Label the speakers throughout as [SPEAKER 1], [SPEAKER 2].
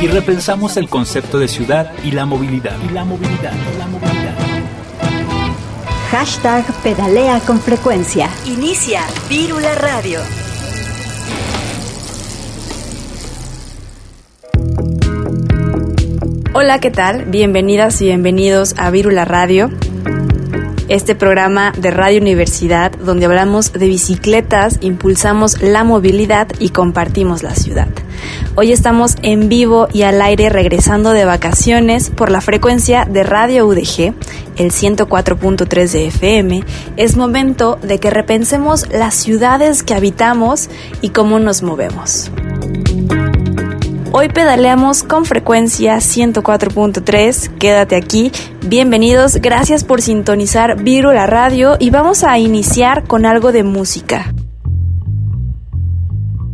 [SPEAKER 1] y repensamos el concepto de ciudad y la movilidad. Y la movilidad, la movilidad.
[SPEAKER 2] Hashtag pedalea con frecuencia. Inicia Vírula Radio.
[SPEAKER 3] Hola, ¿qué tal? Bienvenidas y bienvenidos a Vírula Radio este programa de Radio Universidad donde hablamos de bicicletas, impulsamos la movilidad y compartimos la ciudad. Hoy estamos en vivo y al aire regresando de vacaciones por la frecuencia de Radio UDG, el 104.3 de FM. Es momento de que repensemos las ciudades que habitamos y cómo nos movemos. Hoy pedaleamos con frecuencia 104.3. Quédate aquí. Bienvenidos. Gracias por sintonizar Viro la radio y vamos a iniciar con algo de música.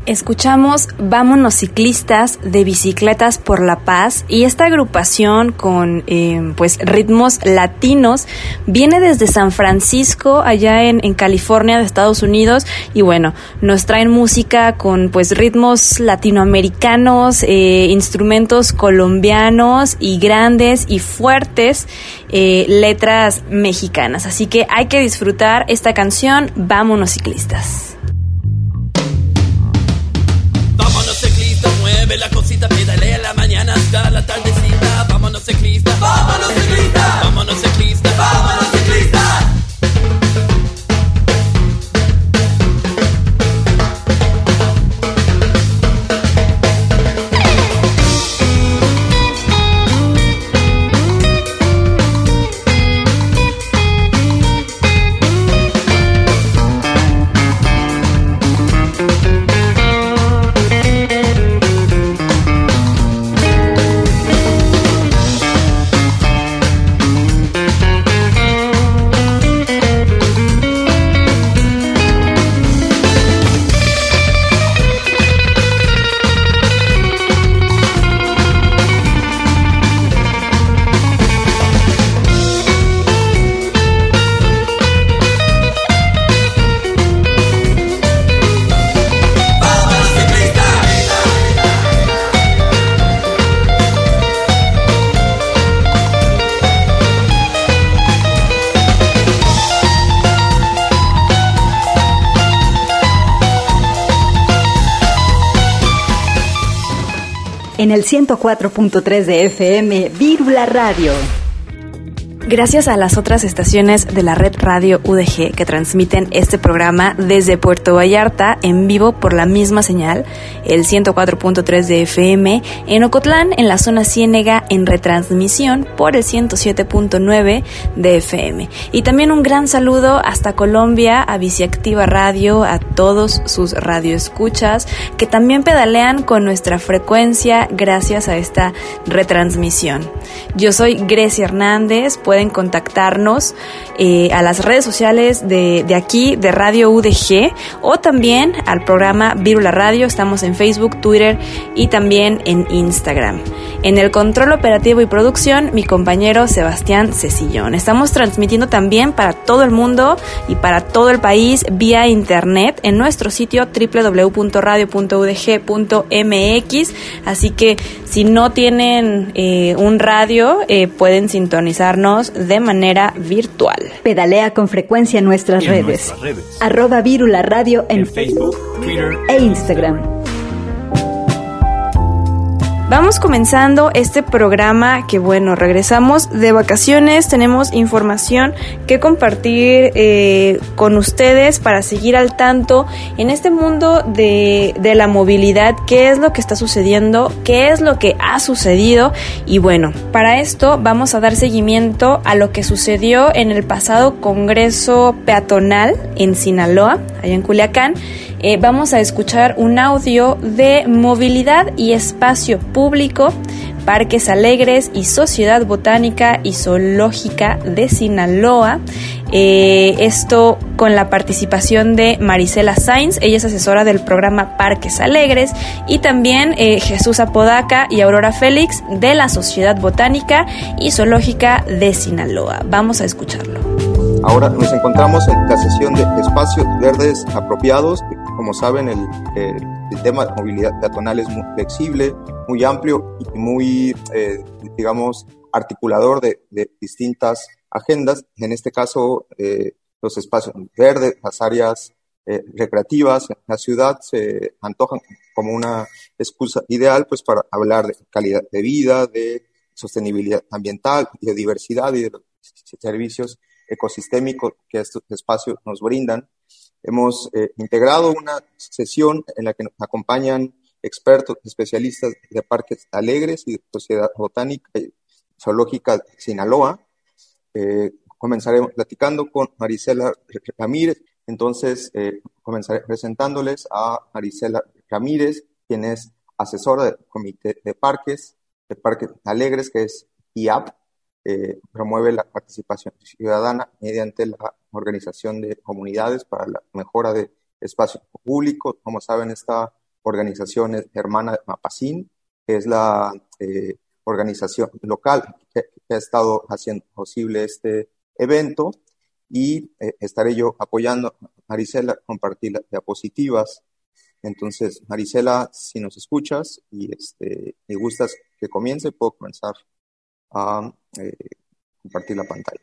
[SPEAKER 3] Escuchamos Vámonos Ciclistas de Bicicletas por la Paz y esta agrupación con eh, pues ritmos latinos viene desde San Francisco allá en, California de Estados Unidos y bueno nos traen música con pues ritmos latinoamericanos eh, instrumentos colombianos y grandes y fuertes eh, letras mexicanas. Así que hay que disfrutar esta canción Vámonos Ciclistas
[SPEAKER 4] ciclista,
[SPEAKER 2] en el 104.3 de FM, Vírula Radio.
[SPEAKER 3] Gracias a las otras estaciones de la red radio UDG que transmiten este programa desde Puerto Vallarta en vivo por la misma señal, el 104.3 de FM, en Ocotlán, en la zona Ciénega, en retransmisión por el 107.9 de FM. Y también un gran saludo hasta Colombia, a Biciactiva Radio, a todos sus radioescuchas que también pedalean con nuestra frecuencia gracias a esta retransmisión. Yo soy Grecia Hernández, pueden contactarnos eh, a las redes sociales de, aquí, de Radio UDG, o también al programa Virula Radio. Estamos en Facebook, Twitter y también en Instagram. En el control operativo y producción, mi compañero Sebastián Cecillón. Estamos transmitiendo también para todo el mundo y para todo el país vía internet en nuestro sitio www.radio.udg.mx. Así que si no tienen eh, un radio, eh, pueden sintonizarnos de manera virtual.
[SPEAKER 2] Pedalea con frecuencia en nuestras, redes. Arroba Virula Radio en, Facebook, Twitter e Instagram.
[SPEAKER 3] Vamos comenzando este programa que bueno, regresamos de vacaciones, tenemos información que compartir eh, con ustedes para seguir al tanto en este mundo de, de la movilidad, qué es lo que está sucediendo, qué es lo que ha sucedido. Y bueno, para esto vamos a dar seguimiento a lo que sucedió en el pasado Congreso Peatonal en Sinaloa, allá en Culiacán, eh, vamos a escuchar un audio de movilidad y espacio público Parques Alegres y Sociedad Botánica y Zoológica de Sinaloa. Eh, esto con la participación de Marisela Sainz, ella es asesora del programa Parques Alegres, y también eh, Jesús Apodaca y Aurora Félix de la Sociedad Botánica y Zoológica de Sinaloa. Vamos a escucharlo.
[SPEAKER 5] Ahora nos encontramos en la sesión de espacios verdes apropiados. Como saben, el, tema de movilidad peatonal es muy flexible, muy amplio y muy, eh, digamos, articulador de, de, distintas agendas. En este caso, eh, los espacios verdes, las áreas eh, recreativas en la ciudad se antojan como una excusa ideal pues para hablar de calidad de vida, de sostenibilidad ambiental, de diversidad y de los servicios ecosistémicos que estos espacios nos brindan. Hemos eh, integrado una sesión en la que nos acompañan expertos, especialistas de parques alegres y de Sociedad Botánica y Zoológica de Sinaloa. Eh, comenzaremos platicando con Marisela Ramírez. Entonces, eh, comenzaré presentándoles a Marisela Ramírez, quien es asesora del Comité de Parques, de Parques Alegres, que es IAP, eh, promueve la participación ciudadana mediante la organización de comunidades para la mejora de espacios públicos. Como saben, esta organización es hermana de Mapacín, que es la eh, organización local que, ha estado haciendo posible este evento y eh, estaré yo apoyando a Marisela compartir las diapositivas. Entonces, Marisela, si nos escuchas y este, me gustas que comience, puedo comenzar a eh, compartir la pantalla.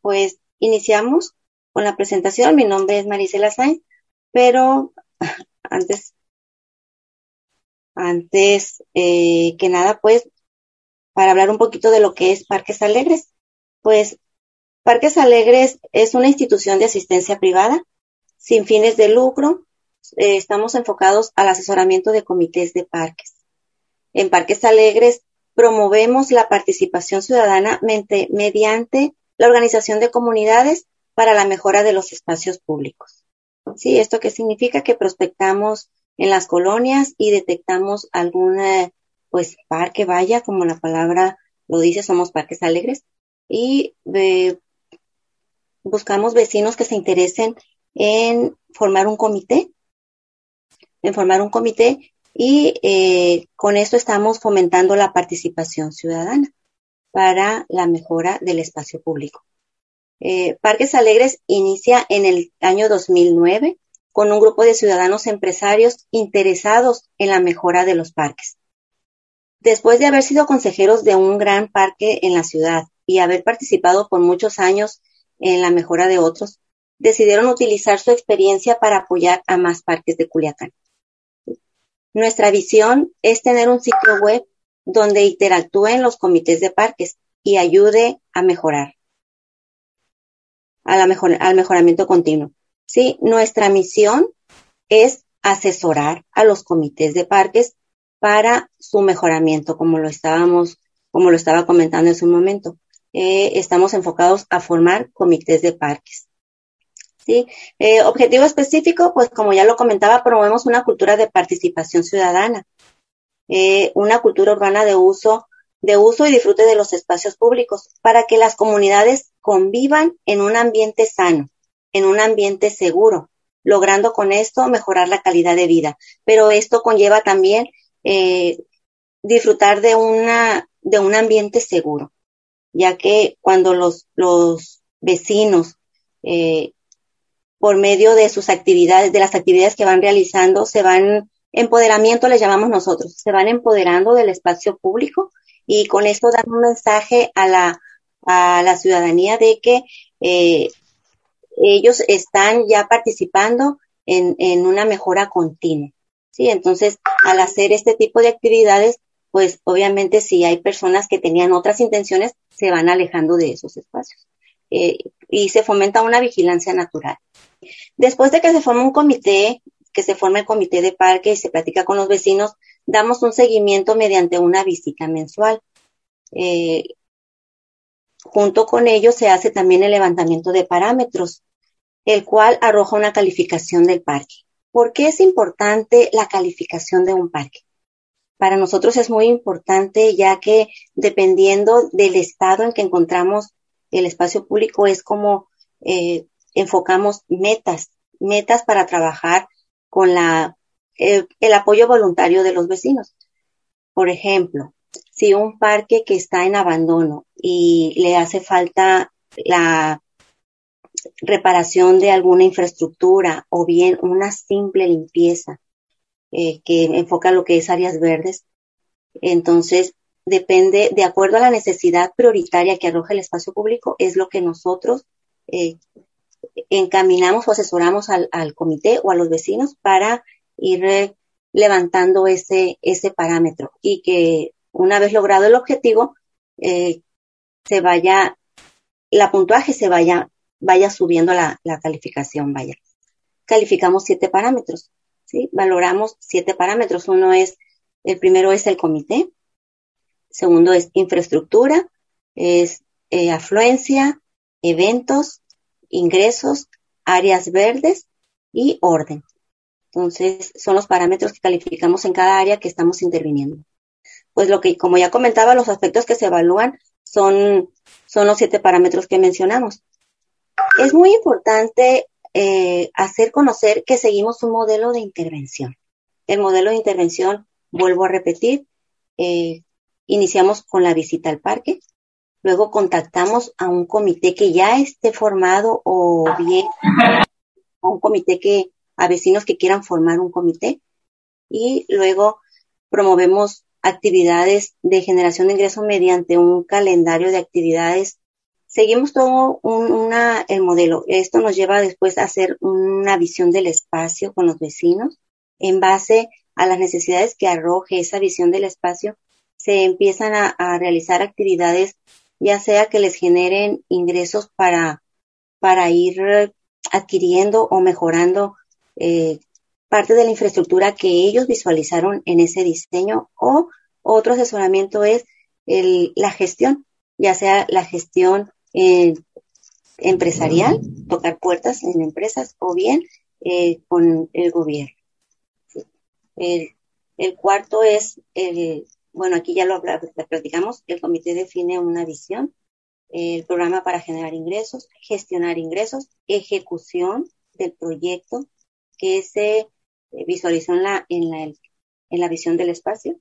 [SPEAKER 6] Pues iniciamos con la presentación. Mi nombre es Marisela Sainz, pero antes, antes eh, que nada, pues, para hablar un poquito de lo que es Parques Alegres, pues Parques Alegres es una institución de asistencia privada sin fines de lucro. Eh, estamos enfocados al asesoramiento de comités de parques. En Parques Alegres promovemos la participación ciudadana mediante la organización de comunidades para la mejora de los espacios públicos. Sí, esto qué significa que prospectamos en las colonias y detectamos algún pues parque vaya, como la palabra lo dice, somos parques alegres y buscamos vecinos que se interesen en formar un comité, en formar un comité y eh, con esto estamos fomentando la participación ciudadana para la mejora del espacio público. Eh, Parques Alegres inicia en el año 2009 con un grupo de ciudadanos empresarios interesados en la mejora de los parques. Después de haber sido consejeros de un gran parque en la ciudad y haber participado por muchos años en la mejora de otros, decidieron utilizar su experiencia para apoyar a más parques de Culiacán. Nuestra visión es tener un sitio web donde interactúen los comités de parques y ayude a mejorar, al mejoramiento continuo. Sí, nuestra misión es asesorar a los comités de parques para su mejoramiento, como lo estábamos, como lo estaba comentando en su momento. Eh, estamos enfocados a formar comités de parques. ¿Sí? Eh, objetivo específico, pues como ya lo comentaba, promovemos una cultura de participación ciudadana, eh, una cultura urbana de uso, de uso y disfrute de los espacios públicos para que las comunidades convivan en un ambiente sano, en un ambiente seguro, logrando con esto mejorar la calidad de vida. Pero esto conlleva también eh, disfrutar de una de un ambiente seguro, ya que cuando los, los vecinos eh, por medio de sus actividades, de las actividades que van realizando, se van, empoderamiento les llamamos nosotros, se van empoderando del espacio público y con esto dan un mensaje a la, a la ciudadanía de que eh, ellos están ya participando en, en una mejora continua. Sí, entonces, al hacer este tipo de actividades, pues obviamente si hay personas que tenían otras intenciones, se van alejando de esos espacios. Eh, y se fomenta una vigilancia natural. Después de que se forma un comité, que se forma el comité de parque y se platica con los vecinos, damos un seguimiento mediante una visita mensual. Eh, junto con ello se hace también el levantamiento de parámetros, el cual arroja una calificación del parque. ¿Por qué es importante la calificación de un parque? para nosotros es muy importante ya que dependiendo del estado en que encontramos el espacio público es como eh, enfocamos metas, metas para trabajar con la, el, apoyo voluntario de los vecinos. Por ejemplo, si un parque que está en abandono y le hace falta la reparación de alguna infraestructura o bien una simple limpieza eh, que enfoca lo que es áreas verdes. Entonces, depende, de acuerdo a la necesidad prioritaria que arroja el espacio público, es lo que nosotros eh, encaminamos o asesoramos al, al, comité o a los vecinos para ir levantando ese, ese parámetro y que una vez logrado el objetivo, eh, se vaya, la puntuaje se vaya, vaya subiendo la, la calificación, vaya. Calificamos siete parámetros. ¿sí? Valoramos siete parámetros. Uno es, el primero es el comité, segundo es infraestructura, es eh, afluencia, eventos, ingresos, áreas verdes y orden. Entonces, son los parámetros que calificamos en cada área que estamos interviniendo. Pues lo que, como ya comentaba, los aspectos que se evalúan son, son los siete parámetros que mencionamos. Es muy importante eh, hacer conocer que seguimos un modelo de intervención. El modelo de intervención, vuelvo a repetir, eh, iniciamos con la visita al parque, luego contactamos a un comité que ya esté formado o bien a un comité que, a vecinos que quieran formar un comité y luego promovemos actividades de generación de ingresos mediante un calendario de actividades seguimos todo un, una, el modelo. Esto nos lleva después a hacer una visión del espacio con los vecinos. En base a las necesidades que arroje esa visión del espacio, se empiezan a, a realizar actividades, ya sea que les generen ingresos para, para ir adquiriendo o mejorando eh, parte de la infraestructura que ellos visualizaron en ese diseño o otro asesoramiento es el, la gestión, ya sea la gestión eh, empresarial, tocar puertas en empresas o bien eh, con el gobierno. El, el, cuarto es el, bueno, aquí ya lo, platicamos, el comité define una visión, el programa para generar ingresos, gestionar ingresos, ejecución del proyecto que se eh, visualizó en la, visión del espacio.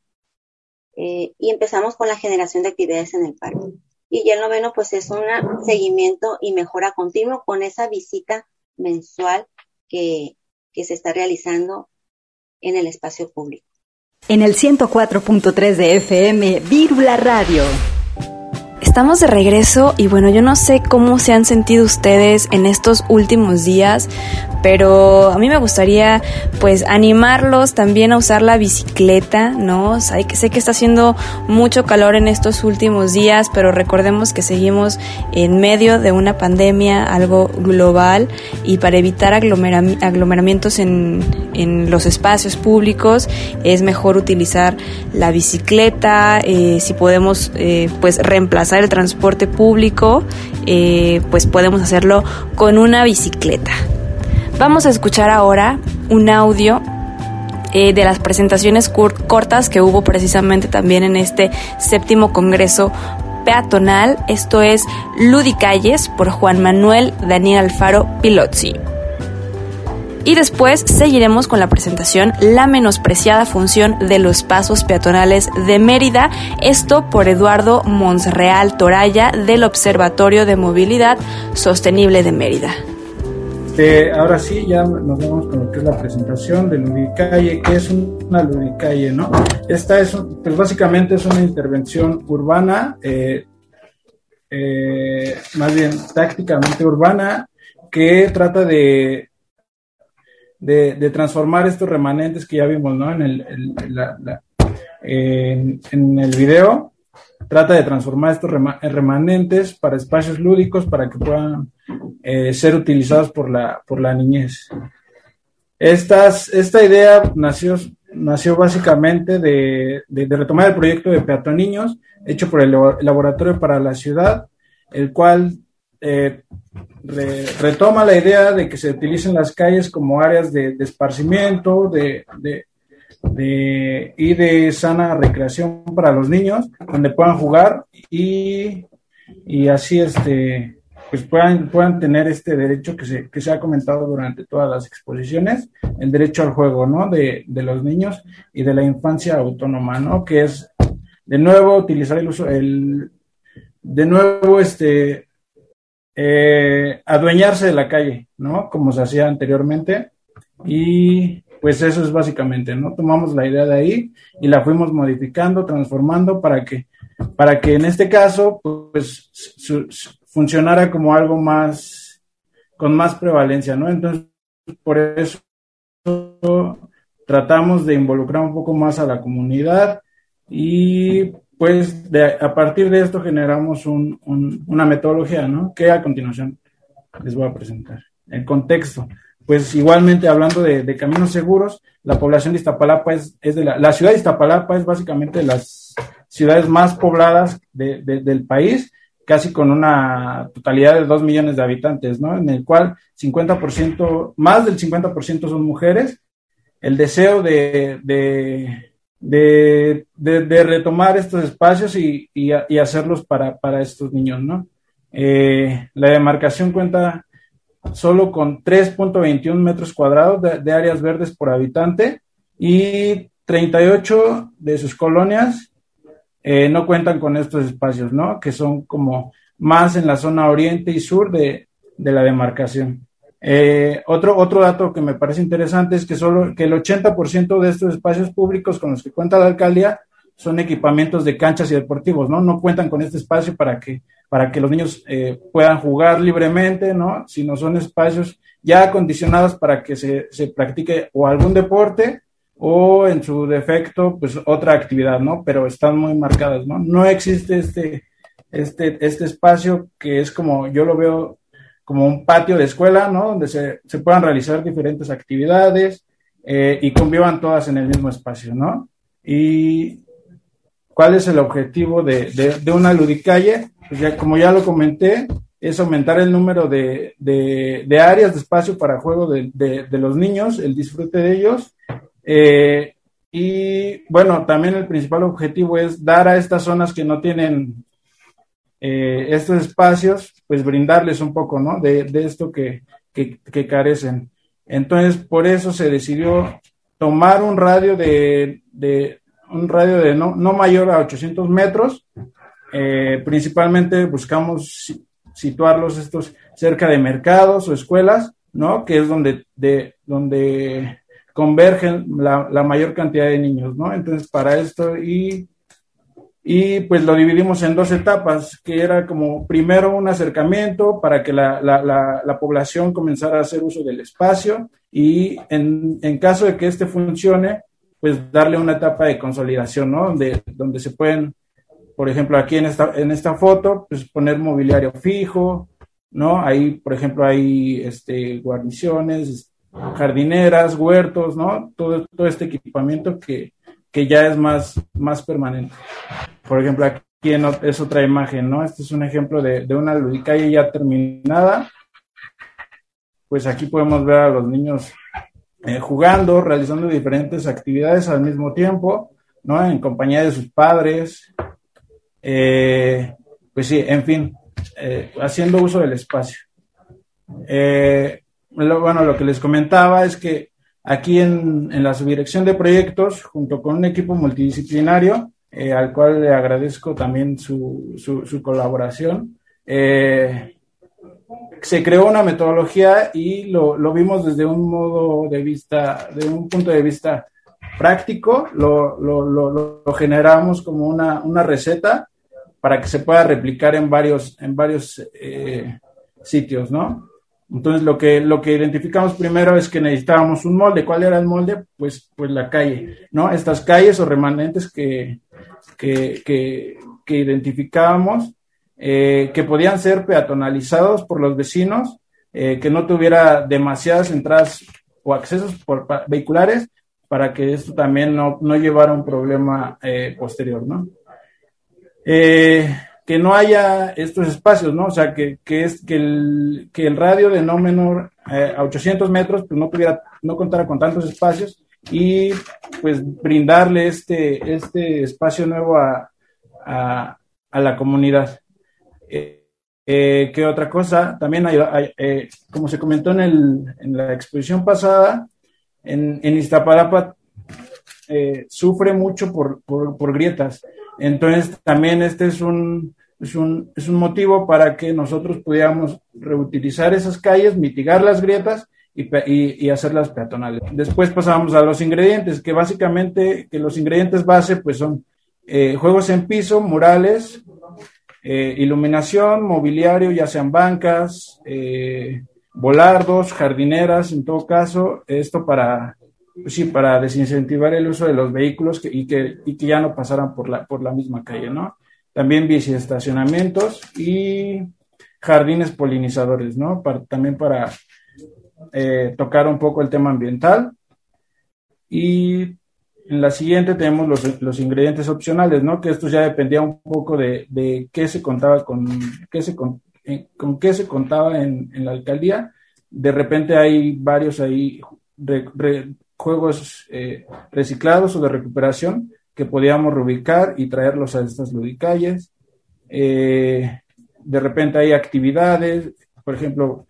[SPEAKER 6] Eh, y empezamos con la generación de actividades en el parque. Y ya el noveno, pues es un seguimiento y mejora continuo con esa visita mensual que se está realizando en el espacio público.
[SPEAKER 2] En el 104.3 de FM, Vírula Radio.
[SPEAKER 3] Estamos de regreso y bueno, yo no sé cómo se han sentido ustedes en estos últimos días, pero a mí me gustaría pues animarlos también a usar la bicicleta, ¿no? Sé que, sé que está haciendo mucho calor en estos últimos días, pero recordemos que seguimos en medio de una pandemia, algo global, y para evitar aglomeramientos en, en los espacios públicos es mejor utilizar la bicicleta, eh, si podemos eh, pues reemplazar el transporte público, eh, pues podemos hacerlo con una bicicleta. Vamos a escuchar ahora un audio eh, de las presentaciones cortas que hubo precisamente también en este séptimo Congreso Peatonal. Esto es Ludicalles por Juan Manuel Daniel Alfaro Pilozzi. Y después seguiremos con la presentación La menospreciada función de los pasos peatonales de Mérida, esto por Eduardo Monsreal Toraya del Observatorio de Movilidad Sostenible de Mérida.
[SPEAKER 7] Eh, ahora sí, ya nos vamos con lo que es la presentación de Ludicalle, que es una Ludicalle, ¿no? Esta es, pues básicamente es una intervención urbana, eh, eh, más bien tácticamente urbana, que trata de de, transformar estos remanentes que ya vimos ¿no? en, el, en, el video. Trata de transformar estos remanentes para espacios lúdicos para que puedan eh, ser utilizados por la, por la niñez. Estas, esta idea nació, nació básicamente de, de, retomar el proyecto de Peatón Niños, hecho por el Laboratorio para la Ciudad, el cual eh, retoma la idea de que se utilicen las calles como áreas de, esparcimiento, de, de, y de sana recreación para los niños, donde puedan jugar y, y así este, pues puedan, puedan tener este derecho que se, que se ha comentado durante todas las exposiciones, el derecho al juego, ¿no? De, de los niños y de la infancia autónoma, ¿no? Que es, de nuevo, utilizar el uso, el, de nuevo, este, eh, adueñarse de la calle, ¿no? Como se hacía anteriormente. Y pues eso es básicamente, ¿no? Tomamos la idea de ahí y la fuimos modificando, transformando para que, para que en este caso, pues funcionara como algo más, con más prevalencia, ¿no? Entonces, por eso tratamos de involucrar un poco más a la comunidad y pues a partir de esto generamos una metodología, ¿no? Que a continuación les voy a presentar. El contexto. Pues igualmente hablando de, caminos seguros, la población de Iztapalapa es, de la, ciudad de Iztapalapa es básicamente de las ciudades más pobladas del país, casi con una totalidad de dos millones de habitantes, ¿no? En el cual 50%, más del 50% son mujeres. El deseo de de, de, retomar estos espacios y, y, hacerlos para, para, estos niños, ¿no? Eh, la demarcación cuenta solo con 3.21 metros cuadrados de, áreas verdes por habitante y 38 de sus colonias eh, no cuentan con estos espacios, ¿no? Que son como más en la zona oriente y sur de, de la demarcación. Eh, otro, otro dato que me parece interesante es que solo que el 80% de estos espacios públicos con los que cuenta la alcaldía son equipamientos de canchas y deportivos, ¿no? No cuentan con este espacio para que, para que los niños eh, puedan jugar libremente, ¿no? Sino son espacios ya acondicionados para que se, se practique o algún deporte o en su defecto, pues otra actividad, ¿no? Pero están muy marcadas, ¿no? No existe este, este, este espacio que es como, yo lo veo como un patio de escuela, ¿no? Donde se, se puedan realizar diferentes actividades eh, y convivan todas en el mismo espacio, ¿no? Y cuál es el objetivo de, de, una ludicalle, pues ya, como ya lo comenté, es aumentar el número de, de áreas de espacio para juego de, los niños, el disfrute de ellos. Eh, y bueno, también el principal objetivo es dar a estas zonas que no tienen eh, estos espacios, pues brindarles un poco, ¿no? De, esto que, carecen. Entonces, por eso se decidió tomar un radio de, un radio de no, mayor a 800 metros. Eh, principalmente buscamos situarlos estos cerca de mercados o escuelas, ¿no? Que es donde, de, donde convergen la, la mayor cantidad de niños, ¿no? Entonces, para esto y y pues lo dividimos en dos etapas, que era como primero un acercamiento para que la, la, la, población comenzara a hacer uso del espacio y en, en, caso de que este funcione, pues darle una etapa de consolidación, ¿no? Donde, donde se pueden, por ejemplo, aquí en esta, en esta foto, pues poner mobiliario fijo, ¿no? Ahí, por ejemplo, hay este, guarniciones, jardineras, huertos, ¿no? Todo, todo este equipamiento que, que ya es más, más permanente. Por ejemplo, aquí es otra imagen, ¿no? Este es un ejemplo de, una ludicalle ya terminada. Pues aquí podemos ver a los niños eh, jugando, realizando diferentes actividades al mismo tiempo, ¿no? En compañía de sus padres. Eh, pues sí, en fin, eh, haciendo uso del espacio. bueno, lo que les comentaba es que aquí en, la subdirección de proyectos, junto con un equipo multidisciplinario, eh, al cual le agradezco también su, su, colaboración. Eh, se creó una metodología y lo, lo, vimos desde un modo de vista, de un punto de vista práctico, lo, lo, lo generamos como una, una, receta para que se pueda replicar en varios, en varios eh, sitios, ¿no? Entonces lo que, lo que identificamos primero es que necesitábamos un molde. ¿Cuál era el molde? Pues, pues la calle, ¿no? Estas calles o remanentes que, que, que, identificábamos, eh, que podían ser peatonalizados por los vecinos, eh, que no tuviera demasiadas entradas o accesos por, vehiculares para que esto también no, no llevara un problema eh, posterior, ¿no? Que no haya estos espacios, ¿no? O sea, que, que es que el, que el radio de no menor eh, a 800 metros pues no tuviera, no contara con tantos espacios y pues brindarle este, este espacio nuevo a, a, la comunidad. Eh, eh, ¿Qué otra cosa? También hay, eh, como se comentó en, el, en, la exposición pasada, en, en Iztapalapa sufre mucho por, por, por, grietas. Entonces, también este es un, es un, es un motivo para que nosotros pudiéramos reutilizar esas calles, mitigar las grietas y, y, hacerlas peatonales. Después pasamos a los ingredientes, que básicamente los ingredientes base pues son eh, juegos en piso, murales, eh, iluminación, mobiliario, ya sean bancas, eh, volardos, jardineras, en todo caso, esto para, pues sí, para desincentivar el uso de los vehículos y, que, y que ya no pasaran por la, por la misma calle, ¿no? También estacionamientos y jardines polinizadores, ¿no? también para eh, tocar un poco el tema ambiental. Y en la siguiente tenemos los, los, ingredientes opcionales, ¿no? Que esto ya dependía un poco de, de qué se contaba con, qué se, con, con qué se contaba en, en, la alcaldía. De repente hay varios ahí juegos eh, reciclados o de recuperación que podíamos reubicar y traerlos a estas ludicalles. de repente hay actividades, por ejemplo,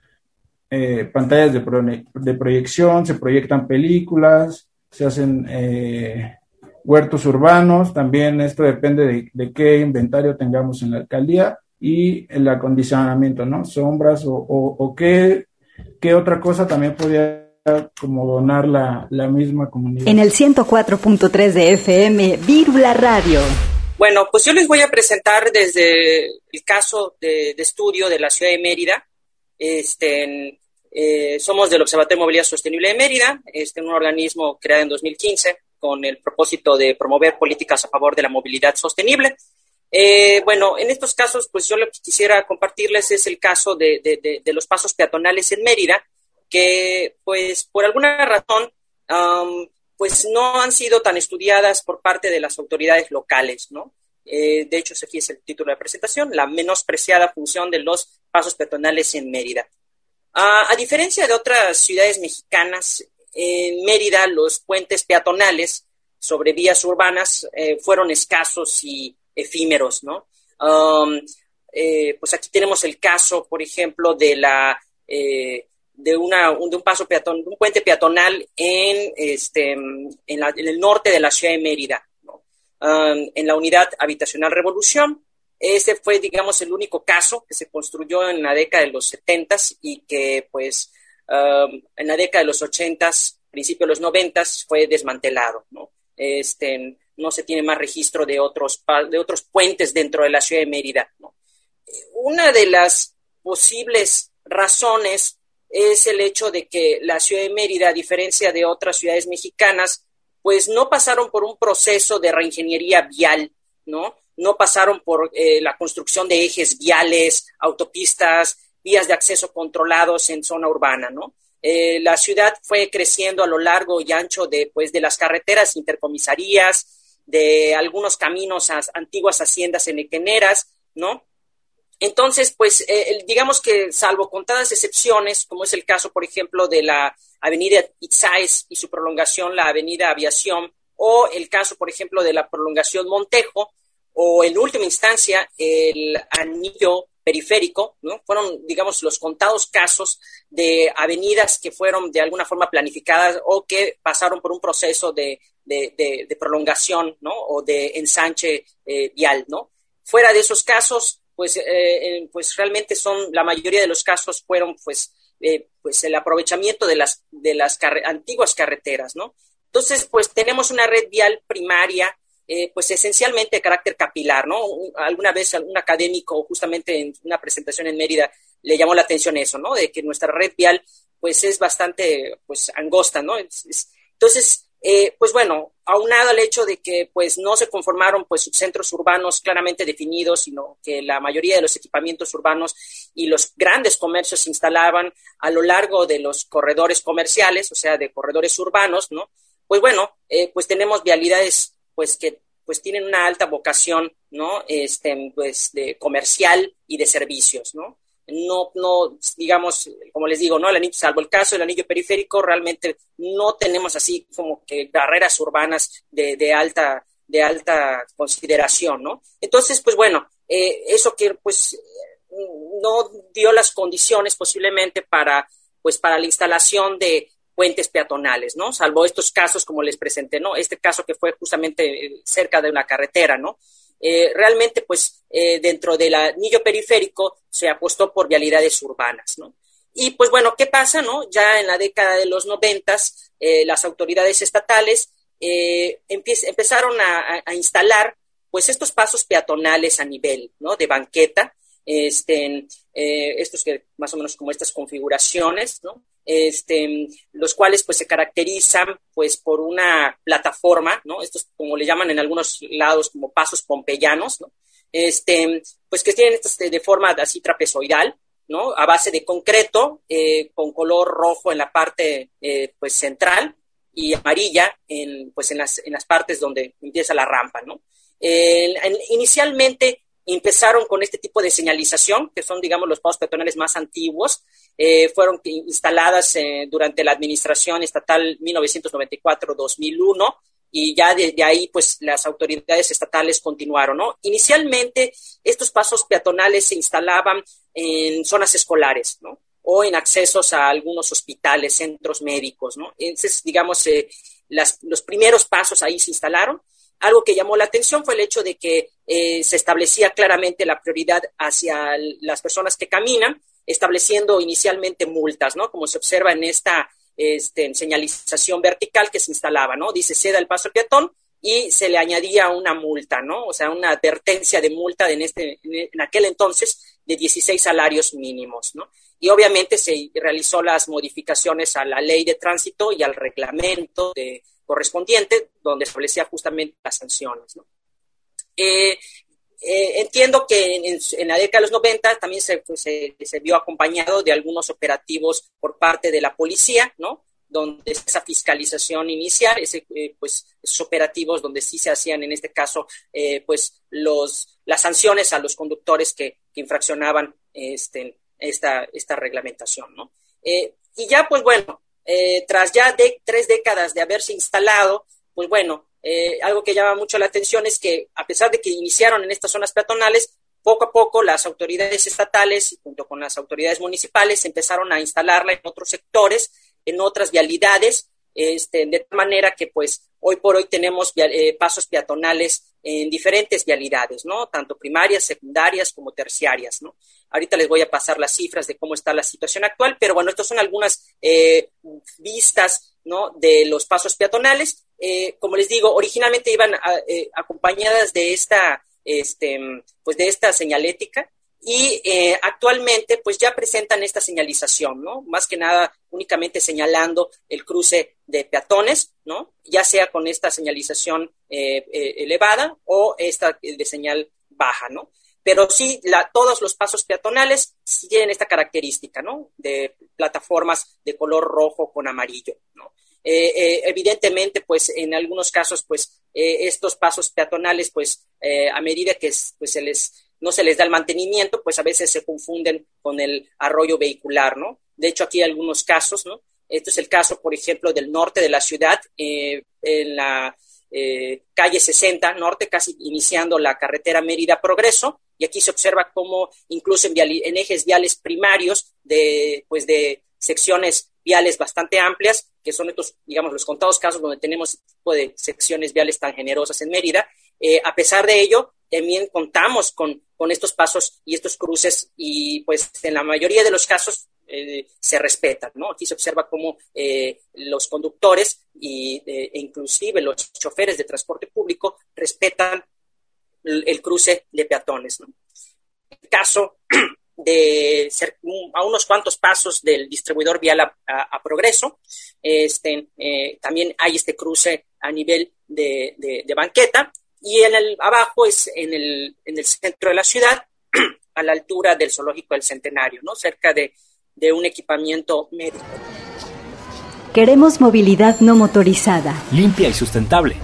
[SPEAKER 7] eh, pantallas de, de, proyección, se proyectan películas, se hacen eh, huertos urbanos, también esto depende de, qué inventario tengamos en la alcaldía y el acondicionamiento, ¿no? Sombras o, qué, qué, otra cosa también podría como donar la, la misma comunidad.
[SPEAKER 2] En el 104.3 de FM, Vírula Radio.
[SPEAKER 8] Bueno, pues yo les voy a presentar desde el caso de, de estudio de la ciudad de Mérida, este, eh, somos del Observatorio de Movilidad Sostenible de Mérida, este, un organismo creado en 2015 con el propósito de promover políticas a favor de la movilidad sostenible. Eh, bueno, en estos casos, pues yo lo que quisiera compartirles es el caso de, de, los pasos peatonales en Mérida, que pues por alguna razón, pues no han sido tan estudiadas por parte de las autoridades locales, ¿no? Eh, de hecho, aquí es el título de la presentación, la menospreciada función de los pasos peatonales en Mérida. A diferencia de otras ciudades mexicanas, en Mérida los puentes peatonales sobre vías urbanas eh, fueron escasos y efímeros, ¿no? Eh, pues aquí tenemos el caso, por ejemplo, de la de, un, de paso peatón, un puente peatonal en, este, en, el norte de la ciudad de Mérida en la unidad habitacional Revolución. Ese fue, digamos, el único caso que se construyó en la década de los 70 y que, pues, en la década de los 80, principio de los 90 fue desmantelado, ¿no? Este, no se tiene más registro de otros, de otros puentes dentro de la ciudad de Mérida, Una de las posibles razones es el hecho de que la ciudad de Mérida, a diferencia de otras ciudades mexicanas, pues no pasaron por un proceso de reingeniería vial, ¿no? No pasaron por eh, la construcción de ejes viales, autopistas, vías de acceso controlados en zona urbana, ¿no? Eh, la ciudad fue creciendo a lo largo y ancho de, pues, de las carreteras intercomisarías, de algunos caminos a antiguas haciendas enequeneras, ¿no? Entonces, pues, eh, digamos que salvo contadas excepciones, como es el caso, por ejemplo, de la avenida Itzáez y su prolongación, la avenida Aviación, o el caso, por ejemplo, de la prolongación Montejo, o en última instancia, el anillo periférico, ¿no? Fueron, digamos, los contados casos de avenidas que fueron de alguna forma planificadas o que pasaron por un proceso de, prolongación, ¿no? O de ensanche eh, vial, ¿no? Fuera de esos casos, pues, eh, pues realmente son, la mayoría de los casos fueron, pues, eh, pues el aprovechamiento de las, de las antiguas carreteras, ¿no? Entonces, pues tenemos una red vial primaria, eh, pues esencialmente de carácter capilar, ¿no? Alguna vez algún académico, justamente en una presentación en Mérida, le llamó la atención eso, ¿no? De que nuestra red vial, pues es bastante, pues angosta, ¿no? entonces, eh, pues bueno, aunado al hecho de que pues no se conformaron pues subcentros urbanos claramente definidos, sino que la mayoría de los equipamientos urbanos y los grandes comercios se instalaban a lo largo de los corredores comerciales, o sea, de corredores urbanos, ¿no? Pues bueno, eh, pues tenemos vialidades pues que pues tienen una alta vocación, ¿no? Este, pues de comercial y de servicios, ¿no? No, no, digamos, como les digo, ¿no? El anillo, salvo el caso del anillo periférico, realmente no tenemos así como que barreras urbanas de, de alta, de alta consideración, ¿no? Entonces, pues bueno, eh, eso que pues no dio las condiciones posiblemente para, pues para la instalación de puentes peatonales, ¿no? Salvo estos casos como les presenté, ¿no? Este caso que fue justamente eh, cerca de una carretera, ¿no? Eh, realmente, pues, eh, dentro del anillo periférico se apostó por vialidades urbanas, ¿no? Y pues bueno, ¿qué pasa, no? Ya en la década de los noventas, eh, las autoridades estatales empezaron a, instalar, pues, estos pasos peatonales a nivel, ¿no? De banqueta, este, estos que más o menos como estas configuraciones, ¿no? Este, los cuales pues se caracterizan pues por una plataforma, ¿no? Estos como le llaman en algunos lados como pasos pompeyanos, ¿no? Este, pues que tienen estas de forma así trapezoidal, ¿no? A base de concreto, eh, con color rojo en la parte eh, pues central y amarilla en, pues en las, en las partes donde empieza la rampa, ¿no? inicialmente empezaron con este tipo de señalización, que son, digamos, los pasos peatonales más antiguos, eh, fueron instaladas eh, durante la administración estatal 1994-2001 y ya desde ahí, pues, las autoridades estatales continuaron, ¿no? Inicialmente, estos pasos peatonales se instalaban en zonas escolares, ¿no? O en accesos a algunos hospitales, centros médicos, ¿no? Entonces, digamos, eh, las, los primeros pasos ahí se instalaron. Algo que llamó la atención fue el hecho de que se establecía claramente la prioridad hacia las personas que caminan, estableciendo inicialmente multas, ¿no? Como se observa en esta este, señalización vertical que se instalaba, ¿no? Dice ceda el paso al peatón y se le añadía una multa, ¿no? O sea, una advertencia de multa en, este, en aquel entonces de 16 salarios mínimos, ¿no? Y obviamente se realizó las modificaciones a la ley de tránsito y al reglamento de, correspondiente, donde establecía justamente las sanciones. Eh, eh, entiendo que en, la década de los 90 también pues, se, vio acompañado de algunos operativos por parte de la policía, ¿no? Donde esa fiscalización inicial, eh, pues, esos operativos donde sí se hacían, en este caso, pues, las sanciones a los conductores que, infraccionaban este, esta, esta reglamentación, ¿no? y ya, pues bueno, tras ya de, tres décadas de haberse instalado, pues bueno, eh, algo que llama mucho la atención es que a pesar de que iniciaron en estas zonas peatonales, poco a poco las autoridades estatales, junto con las autoridades municipales, empezaron a instalarla en otros sectores, en otras vialidades, este, de manera que pues hoy por hoy tenemos eh, pasos peatonales en diferentes vialidades, ¿no? Tanto primarias, secundarias como terciarias, ¿no? Ahorita les voy a pasar las cifras de cómo está la situación actual, pero bueno, estas son algunas eh, vistas, ¿no? De los pasos peatonales eh, como les digo, originalmente iban eh, acompañadas de esta, este, pues de esta señalética y eh, actualmente pues ya presentan esta señalización, ¿no? Más que nada únicamente señalando el cruce de peatones, ¿no? Ya sea con esta señalización elevada o esta de señal baja, ¿no? Pero sí, la, todos los pasos peatonales tienen esta característica, ¿no? De plataformas de color rojo con amarillo, ¿no? Eh, eh, evidentemente, pues en algunos casos, pues eh, estos pasos peatonales, pues a medida que pues, se les, no se les da el mantenimiento, pues a veces se confunden con el arroyo vehicular, ¿no? De hecho, aquí hay algunos casos, ¿no? Este es el caso, por ejemplo, del norte de la ciudad, en la calle 60 norte, casi iniciando la carretera Mérida Progreso, y aquí se observa cómo incluso en, en ejes viales primarios de, pues de secciones viales bastante amplias, que son estos, digamos, los contados casos donde tenemos este tipo de secciones viales tan generosas en Mérida. Eh, a pesar de ello, también contamos con, con, estos pasos y estos cruces y pues en la mayoría de los casos eh, se respetan, ¿no? Aquí se observa cómo eh, los conductores y, e inclusive los choferes de transporte público respetan el, cruce de peatones, ¿no? El caso de ser, a unos cuantos pasos del distribuidor vial a, Progreso. Este, también hay este cruce a nivel de, banqueta y en el abajo es en el, en el centro de la ciudad, a la altura del zoológico del Centenario, ¿no? cerca de, de un equipamiento médico.
[SPEAKER 2] Queremos movilidad no motorizada.
[SPEAKER 1] Limpia y sustentable.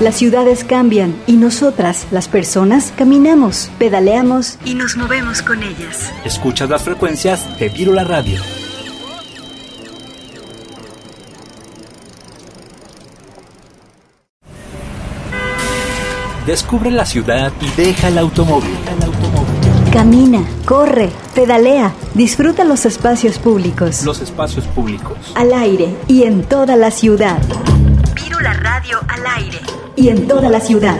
[SPEAKER 2] Las ciudades cambian y nosotras, las personas, caminamos, pedaleamos y nos movemos con ellas.
[SPEAKER 1] Escuchas las frecuencias de Virula Radio. Descubre la ciudad y deja el automóvil.
[SPEAKER 2] Camina, corre, pedalea, disfruta los espacios públicos.
[SPEAKER 1] Los espacios públicos.
[SPEAKER 2] Al aire y en toda la ciudad. Virula Radio al aire y en toda la ciudad.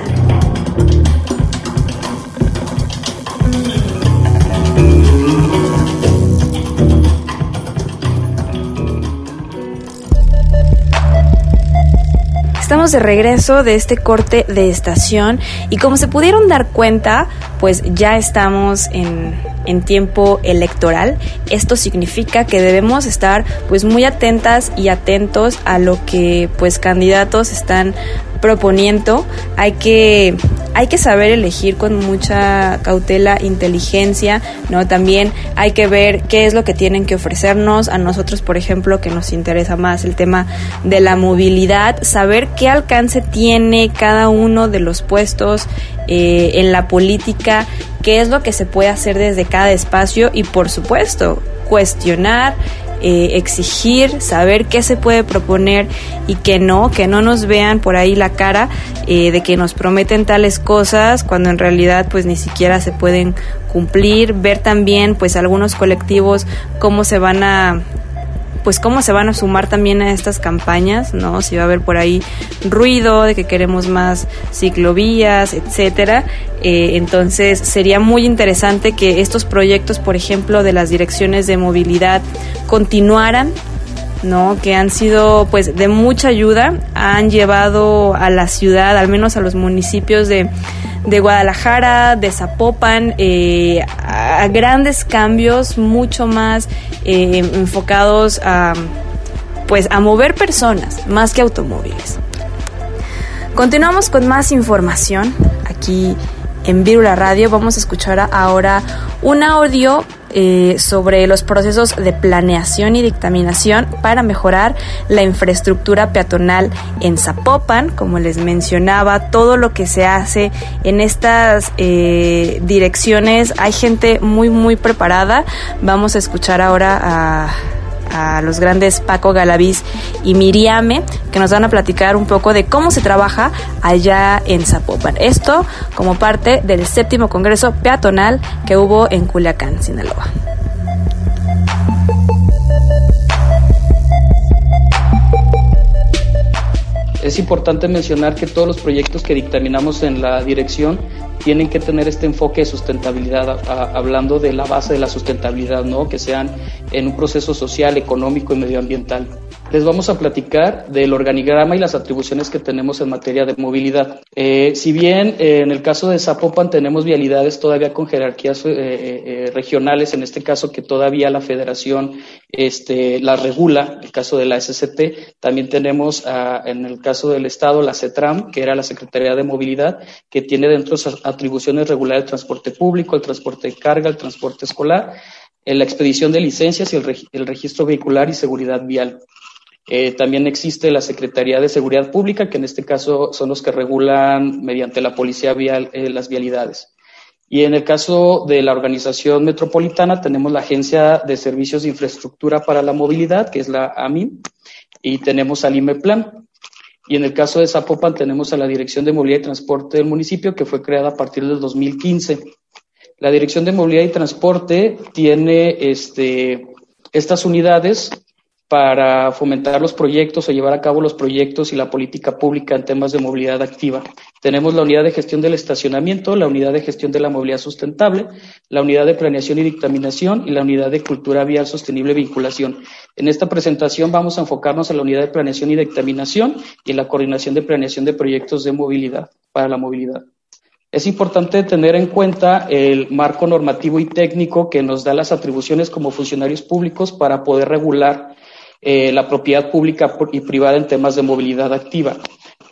[SPEAKER 3] De regreso de este corte de estación y como se pudieron dar cuenta, pues ya estamos en, en tiempo electoral. Esto significa que debemos estar pues muy atentas y atentos a lo que pues candidatos están proponiendo. Hay que hay que saber elegir con mucha cautela, inteligencia, ¿no? También hay que ver qué es lo que tienen que ofrecernos a nosotros, por ejemplo, que nos interesa más el tema de la movilidad, saber qué alcance tiene cada uno de los puestos eh, en la política, qué es lo que se puede hacer desde cada espacio y, por supuesto, cuestionar eh, exigir, saber qué se puede proponer y qué no, que no nos vean por ahí la cara eh, de que nos prometen tales cosas cuando en realidad pues ni siquiera se pueden cumplir, ver también pues algunos colectivos cómo se van a pues cómo se van a sumar también a estas campañas, ¿no? Si va a haber por ahí ruido de que queremos más ciclovías, etcétera. Eh, entonces sería muy interesante que estos proyectos, por ejemplo, de las direcciones de movilidad continuaran ¿no? que han sido pues de mucha ayuda, han llevado a la ciudad, al menos a los municipios de, de Guadalajara, de Zapopan, eh, a grandes cambios mucho más eh, enfocados a pues a mover personas más que automóviles. Continuamos con más información aquí en Virula Radio. Vamos a escuchar ahora un audio eh, sobre los procesos de planeación y dictaminación para mejorar la infraestructura peatonal en Zapopan. Como les mencionaba, todo lo que se hace en estas eh, direcciones, hay gente muy, muy preparada. Vamos a escuchar ahora a a los grandes Paco Galaviz y Miriame, que nos van a platicar un poco de cómo se trabaja allá en Zapopan. Esto como parte del séptimo Congreso Peatonal que hubo en Culiacán, Sinaloa.
[SPEAKER 9] Es importante mencionar que todos los proyectos que dictaminamos en la dirección tienen que tener este enfoque de sustentabilidad, hablando de la base de la sustentabilidad, ¿no? que sean en un proceso social, económico y medioambiental. Les vamos a platicar del organigrama y las atribuciones que tenemos en materia de movilidad. Eh, si bien eh, en el caso de Zapopan tenemos vialidades todavía con jerarquías eh, regionales, en este caso que todavía la federación este, la regula, el caso de la SCT, también tenemos en el caso del Estado la CETRAM, que era la Secretaría de Movilidad, que tiene dentro sus atribuciones regular el transporte público, el transporte de carga, el transporte escolar, la expedición de licencias y el registro vehicular y seguridad vial. Eh, también existe la Secretaría de Seguridad Pública, que en este caso son los que regulan mediante la policía vial eh, las vialidades. Y en el caso de la organización metropolitana tenemos la Agencia de Servicios de Infraestructura para la Movilidad, que es la AMIM, y tenemos al IMEPLAN. Y en el caso de Zapopan tenemos a la Dirección de Movilidad y Transporte del municipio, que fue creada a partir del 2015. La Dirección de Movilidad y Transporte tiene este, estas unidades para fomentar los proyectos o llevar a cabo los proyectos y la política pública en temas de movilidad activa. Tenemos la unidad de gestión del estacionamiento, la unidad de gestión de la movilidad sustentable, la unidad de planeación y dictaminación y la unidad de cultura vial sostenible vinculación. En esta presentación vamos a enfocarnos en la unidad de planeación y dictaminación y en la coordinación de planeación de proyectos de movilidad para la movilidad. Es importante tener en cuenta el marco normativo y técnico que nos da las atribuciones como funcionarios públicos para poder regular eh, la propiedad pública y privada en temas de movilidad activa.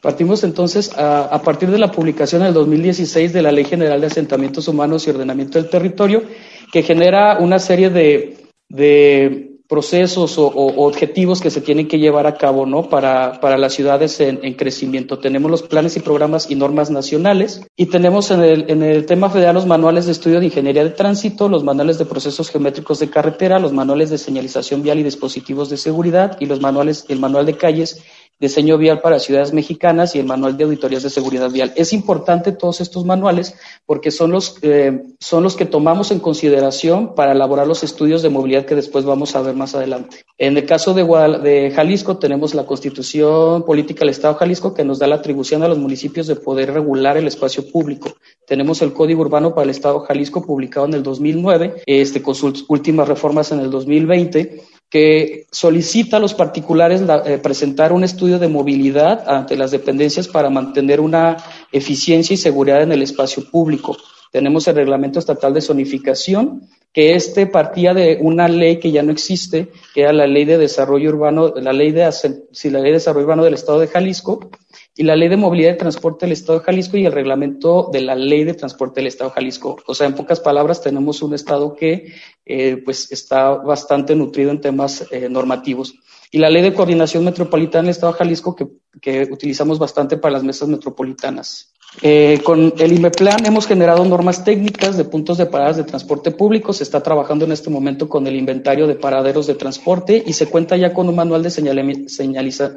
[SPEAKER 9] Partimos entonces a, partir de la publicación en el 2016 de la Ley General de Asentamientos Humanos y Ordenamiento del Territorio, que genera una serie de, procesos o, objetivos que se tienen que llevar a cabo ¿no? para, para las ciudades en, en, crecimiento. Tenemos los planes y programas y normas nacionales y tenemos en el, en el tema federal los manuales de estudio de ingeniería de tránsito, los manuales de procesos geométricos de carretera, los manuales de señalización vial y dispositivos de seguridad y los manuales, el manual de calles diseño vial para ciudades mexicanas y el manual de auditorías de seguridad vial. Es importante todos estos manuales porque son los, eh, son los que tomamos en consideración para elaborar los estudios de movilidad que después vamos a ver más adelante. En el caso de, Jalisco tenemos la Constitución Política del Estado de Jalisco que nos da la atribución a los municipios de poder regular el espacio público. Tenemos el Código Urbano para el Estado de Jalisco publicado en el 2009, este, con sus últimas reformas en el 2020 que solicita a los particulares eh, presentar un estudio de movilidad ante las dependencias para mantener una eficiencia y seguridad en el espacio público. Tenemos el reglamento estatal de zonificación, que este partía de una ley que ya no existe, que era la ley de desarrollo urbano, la ley de, la ley de desarrollo urbano del Estado de Jalisco, y la ley de movilidad y transporte del Estado de Jalisco y el reglamento de la ley de transporte del Estado de Jalisco. O sea, en pocas palabras, tenemos un Estado que eh, pues está bastante nutrido en temas eh, normativos. Y la ley de coordinación metropolitana del Estado de Jalisco que, que utilizamos bastante para las mesas metropolitanas. Eh, con el IMEPLAN hemos generado normas técnicas de puntos de paradas de transporte público. Se está trabajando en este momento con el inventario de paraderos de transporte y se cuenta ya con un manual de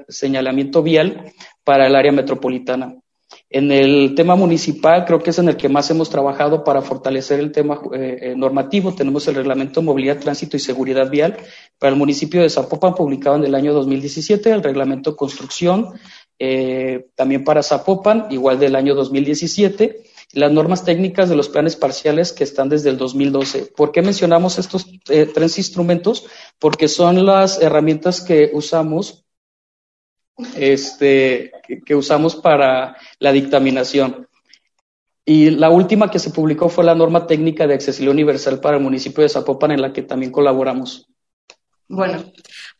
[SPEAKER 9] señalamiento vial para el área metropolitana. En el tema municipal, creo que es en el que más hemos trabajado para fortalecer el tema eh, eh, normativo. Tenemos el Reglamento de Movilidad, Tránsito y Seguridad Vial para el municipio de Zapopan, publicado en el año 2017, el Reglamento Construcción eh, también para Zapopan, igual del año 2017, las normas técnicas de los planes parciales que están desde el 2012. ¿Por qué mencionamos estos eh, tres instrumentos? Porque son las herramientas que usamos, este, que, usamos para la dictaminación. Y la última que se publicó fue la norma técnica de accesibilidad universal para el municipio de Zapopan, en la que también colaboramos.
[SPEAKER 10] Bueno,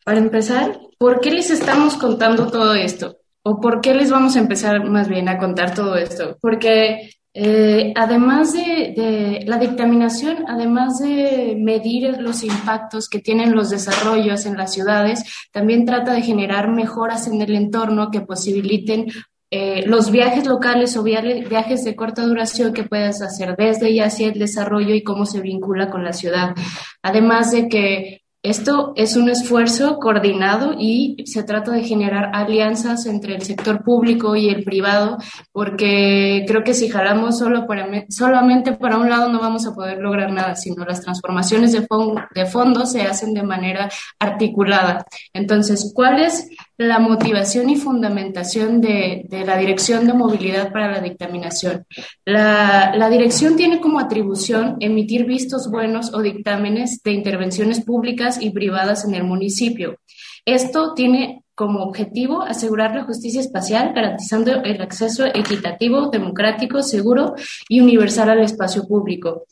[SPEAKER 10] para empezar, ¿por qué les estamos contando todo esto? ¿O por qué les vamos a empezar más bien a contar todo esto? Porque eh, además de, la dictaminación, además de medir los impactos que tienen los desarrollos en las ciudades, también trata de generar mejoras en el entorno que posibiliten eh, los viajes locales o viajes de corta duración que puedas hacer desde y hacia el desarrollo y cómo se vincula con la ciudad. Además de que esto es un esfuerzo coordinado y se trata de generar alianzas entre el sector público y el privado, porque creo que si jalamos solo para, solamente para un lado no vamos a poder lograr nada, sino las transformaciones de, fondo se hacen de manera articulada. Entonces, ¿cuál es la motivación y fundamentación de, la Dirección de Movilidad para la Dictaminación. La, la, dirección tiene como atribución emitir vistos buenos o dictámenes de intervenciones públicas y privadas en el municipio. Esto tiene como objetivo asegurar la justicia espacial, garantizando el acceso equitativo, democrático, seguro y universal al espacio público.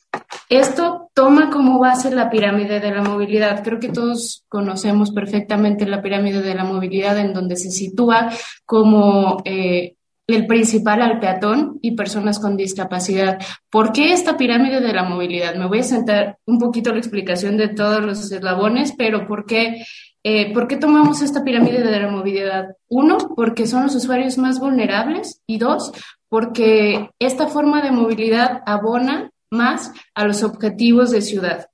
[SPEAKER 10] Esto toma como base la pirámide de la movilidad. Creo que todos conocemos perfectamente la pirámide de la movilidad en donde se sitúa como eh, el principal al peatón y personas con discapacidad. ¿Por qué esta pirámide de la movilidad? Me voy a sentar un poquito la explicación de todos los eslabones, pero ¿por qué eh, ¿Por qué tomamos esta pirámide de la movilidad? Uno, porque son los usuarios más vulnerables y dos, porque esta forma de movilidad abona más a los objetivos de ciudad.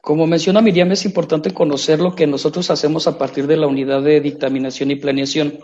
[SPEAKER 9] Como menciona Miriam, es importante conocer lo que nosotros hacemos a partir de la unidad de dictaminación y planeación.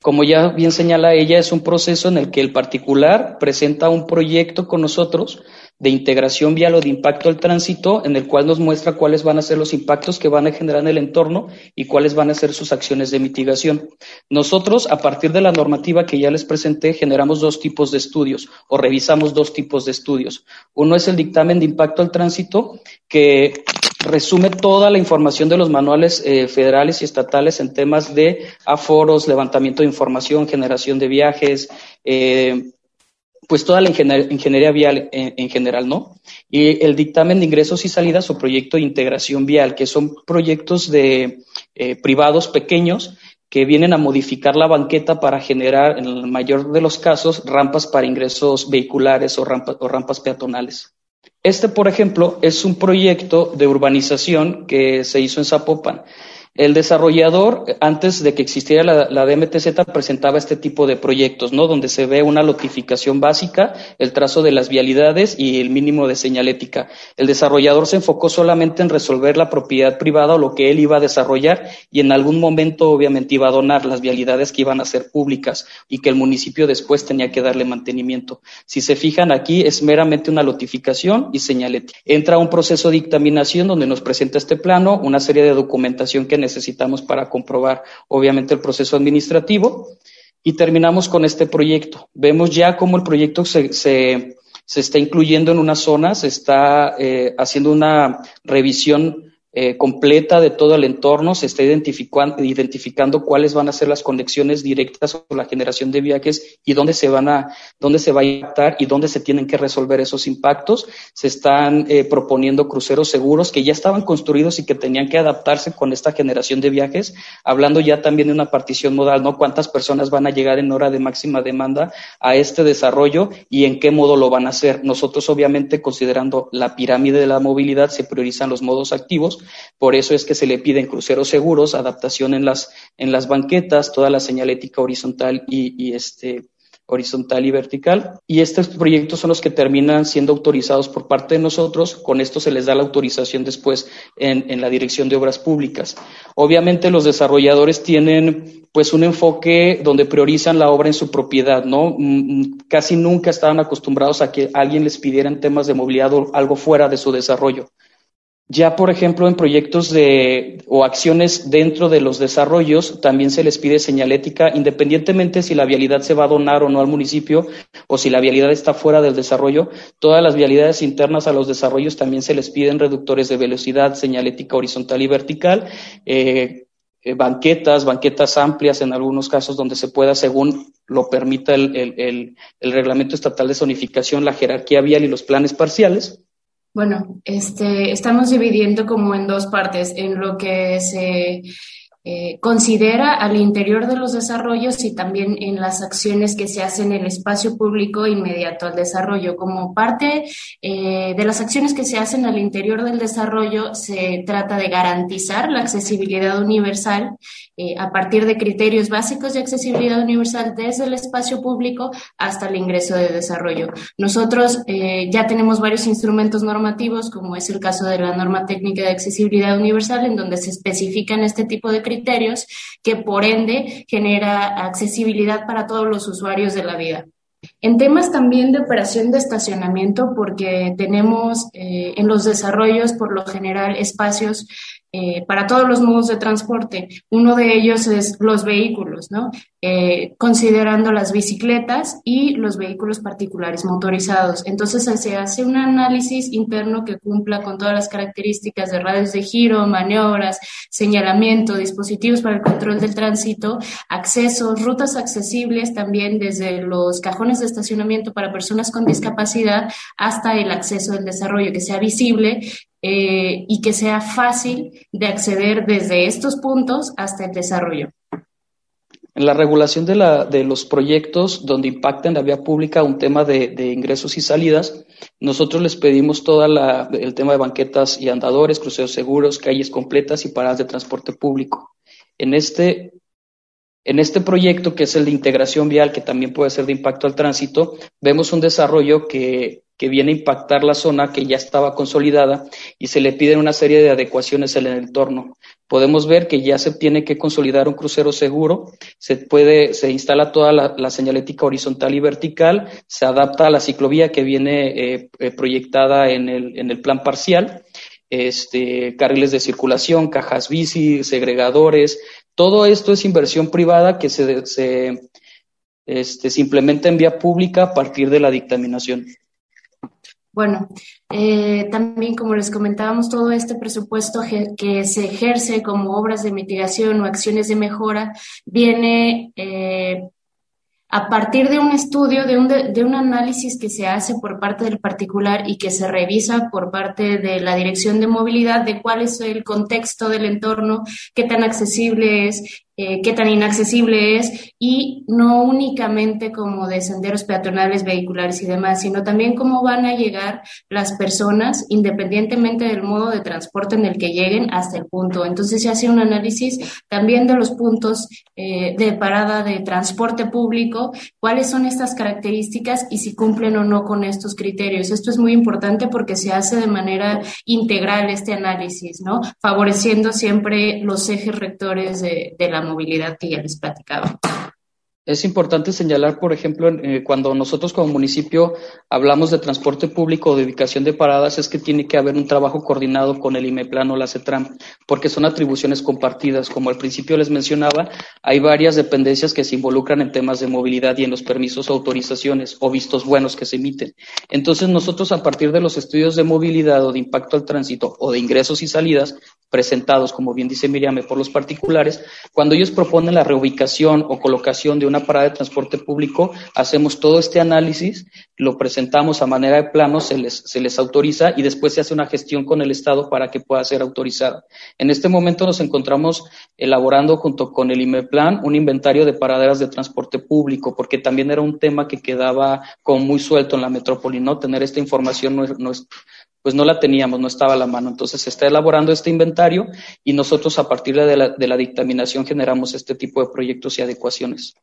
[SPEAKER 9] Como ya bien señala ella, es un proceso en el que el particular presenta un proyecto con nosotros de integración vial o de impacto al tránsito, en el cual nos muestra cuáles van a ser los impactos que van a generar en el entorno y cuáles van a ser sus acciones de mitigación. Nosotros, a partir de la normativa que ya les presenté, generamos dos tipos de estudios o revisamos dos tipos de estudios. Uno es el dictamen de impacto al tránsito, que resume toda la información de los manuales eh, federales y estatales en temas de aforos, levantamiento de información, generación de viajes, eh, pues toda la ingeniería vial en, general, ¿no? Y el dictamen de ingresos y salidas o proyecto de integración vial, que son proyectos de eh, privados pequeños que vienen a modificar la banqueta para generar, en el mayor de los casos, rampas para ingresos vehiculares o, o rampas peatonales. Este, por ejemplo, es un proyecto de urbanización que se hizo en Zapopan. El desarrollador, antes de que existiera la, DMTZ, presentaba este tipo de proyectos, ¿no? Donde se ve una lotificación básica, el trazo de las vialidades y el mínimo de señalética. El desarrollador se enfocó solamente en resolver la propiedad privada o lo que él iba a desarrollar y en algún momento, obviamente, iba a donar las vialidades que iban a ser públicas y que el municipio después tenía que darle mantenimiento. Si se fijan aquí, es meramente una lotificación y señalética. Entra un proceso de dictaminación donde nos presenta este plano, una serie de documentación que necesitamos para comprobar, obviamente, el proceso administrativo. Y terminamos con este proyecto. Vemos ya cómo el proyecto se, se, se está incluyendo en una zona, se está eh, haciendo una revisión eh, completa de todo el entorno, se está identificando, identificando cuáles van a ser las conexiones directas o la generación de viajes y dónde se van a, dónde se va a impactar y dónde se tienen que resolver esos impactos. Se están eh, proponiendo cruceros seguros que ya estaban construidos y que tenían que adaptarse con esta generación de viajes, hablando ya también de una partición modal, ¿no? Cuántas personas van a llegar en hora de máxima demanda a este desarrollo y en qué modo lo van a hacer. Nosotros, obviamente, considerando la pirámide de la movilidad, se priorizan los modos activos por eso es que se le piden cruceros seguros, adaptación en las, en las banquetas, toda la señalética horizontal y, este, horizontal y vertical. Y estos proyectos son los que terminan siendo autorizados por parte de nosotros. Con esto se les da la autorización después en, en, la Dirección de Obras Públicas. Obviamente los desarrolladores tienen pues un enfoque donde priorizan la obra en su propiedad, ¿no? Mm, mm, casi nunca estaban acostumbrados a que alguien les pidiera en temas de movilidad algo fuera de su desarrollo. Ya, por ejemplo, en proyectos de, o acciones dentro de los desarrollos, también se les pide señalética, independientemente si la vialidad se va a donar o no al municipio, o si la vialidad está fuera del desarrollo. Todas las vialidades internas a los desarrollos también se les piden reductores de velocidad, señalética horizontal y vertical, eh, eh, banquetas, banquetas amplias en algunos casos donde se pueda, según lo permita el, el, el reglamento estatal de zonificación, la jerarquía vial y los planes parciales.
[SPEAKER 10] Bueno, este, estamos dividiendo como en dos partes, en lo que se eh, considera al interior de los desarrollos y también en las acciones que se hacen en el espacio público inmediato al desarrollo. Como parte eh, de las acciones que se hacen al interior del desarrollo, se trata de garantizar la accesibilidad universal eh, a partir de criterios básicos de accesibilidad universal desde el espacio público hasta el ingreso de desarrollo. Nosotros ya tenemos varios instrumentos normativos, como es el caso de la norma técnica de accesibilidad universal, en donde se especifican este tipo de criterios que por ende genera accesibilidad para todos los usuarios de la vida. En temas también de operación de estacionamiento, porque tenemos eh, en los desarrollos por lo general espacios eh, para todos los modos de transporte. Uno de ellos es los vehículos, ¿no? Eh, considerando las bicicletas y los vehículos particulares motorizados. Entonces se hace un análisis interno que cumpla con todas las características de radios de giro, maniobras, señalamiento, dispositivos para el control del tránsito, accesos, rutas accesibles también desde los cajones de estacionamiento para personas con discapacidad hasta el acceso del desarrollo, que sea visible eh, y que sea fácil de acceder desde estos puntos hasta el desarrollo.
[SPEAKER 9] En la regulación de, la, de los proyectos donde impacta en la vía pública un tema de, de ingresos y salidas, nosotros les pedimos todo el tema de banquetas y andadores, cruceros seguros, calles completas y paradas de transporte público. En este, en este proyecto, que es el de integración vial, que también puede ser de impacto al tránsito, vemos un desarrollo que que viene a impactar la zona que ya estaba consolidada y se le piden una serie de adecuaciones en el entorno. Podemos ver que ya se tiene que consolidar un crucero seguro, se puede, se instala toda la, señalética horizontal y vertical, se adapta a la ciclovía que viene eh, eh, proyectada en el, en el plan parcial, este, carriles de circulación, cajas bici, segregadores, todo esto es inversión privada que se, este, se implementa en vía pública a partir de la dictaminación.
[SPEAKER 10] Bueno, eh, también como les comentábamos, todo este presupuesto que se ejerce como obras de mitigación o acciones de mejora viene eh, a partir de un estudio, de un, de un análisis que se hace por parte del particular y que se revisa por parte de la Dirección de Movilidad de cuál es el contexto del entorno, qué tan accesible es, eh, qué tan inaccesible es y no únicamente como de senderos peatonales, vehiculares y demás, sino también cómo van a llegar las personas independientemente del modo de transporte en el que lleguen hasta el punto. Entonces se hace un análisis también de los puntos eh, de parada de transporte público, cuáles son estas características y si cumplen o no con estos criterios. Esto es muy importante porque se hace de manera integral este análisis, ¿no? Favoreciendo siempre los ejes rectores de, de la movilidad que ya les platicaba.
[SPEAKER 9] Es importante señalar, por ejemplo, eh, cuando nosotros como municipio hablamos de transporte público o de ubicación de paradas, es que tiene que haber un trabajo coordinado con el IMEPLAN o la CETRAM, porque son atribuciones compartidas. Como al principio les mencionaba, hay varias dependencias que se involucran en temas de movilidad y en los permisos autorizaciones o vistos buenos que se emiten. Entonces, nosotros a partir de los estudios de movilidad o de impacto al tránsito o de ingresos y salidas, presentados, como bien dice Miriam, por los particulares, cuando ellos proponen la reubicación o colocación de una parada de transporte público, hacemos todo este análisis, lo presentamos a manera de plano, se les, se les autoriza y después se hace una gestión con el Estado para que pueda ser autorizada. En este momento nos encontramos elaborando junto con el IMEPLAN un inventario de paraderas de transporte público, porque también era un tema que quedaba como muy suelto en la metrópoli, ¿no? Tener esta información no no es, pues no la teníamos, no estaba a la mano. Entonces se está elaborando este inventario y nosotros a partir de la, de la dictaminación generamos este tipo de proyectos y adecuaciones.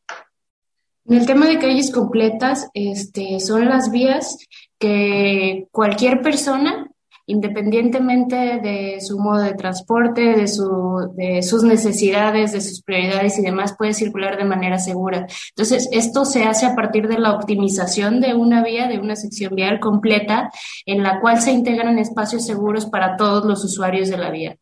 [SPEAKER 10] En el tema de calles completas, este, son las vías que cualquier persona independientemente de su modo de transporte, de, su, de sus necesidades, de sus prioridades y demás, puede circular de manera segura. Entonces, esto se hace a partir de la optimización de una vía, de una sección vial completa, en la cual se integran espacios seguros para todos los usuarios de la vía.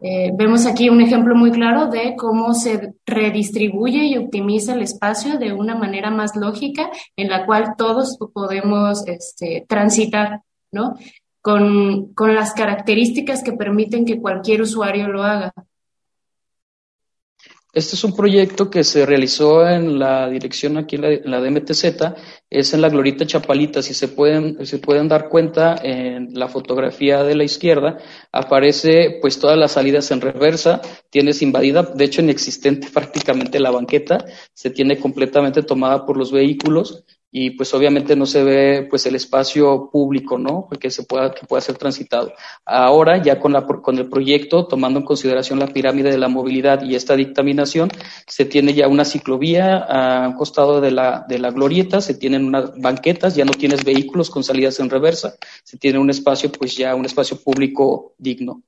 [SPEAKER 10] Eh, vemos aquí un ejemplo muy claro de cómo se redistribuye y optimiza el espacio de una manera más lógica en la cual todos podemos este, transitar ¿no? Con, con las características que permiten que cualquier usuario lo haga.
[SPEAKER 9] Este es un proyecto que se realizó en la dirección aquí en la, en la DMTZ, es en la Glorita Chapalita. Si se pueden, se pueden dar cuenta, en la fotografía de la izquierda aparece pues todas las salidas en reversa, tienes invadida, de hecho inexistente prácticamente la banqueta, se tiene completamente tomada por los vehículos y pues obviamente no se ve pues el espacio público, ¿no? Que se pueda, que pueda ser transitado. Ahora ya con, la, con el proyecto, tomando en consideración la pirámide de la movilidad y esta dictaminación, se tiene ya una ciclovía a un costado de la, de la glorieta, se tienen unas banquetas, ya no tienes vehículos con salidas en reversa, se tiene un espacio pues ya un espacio público digno.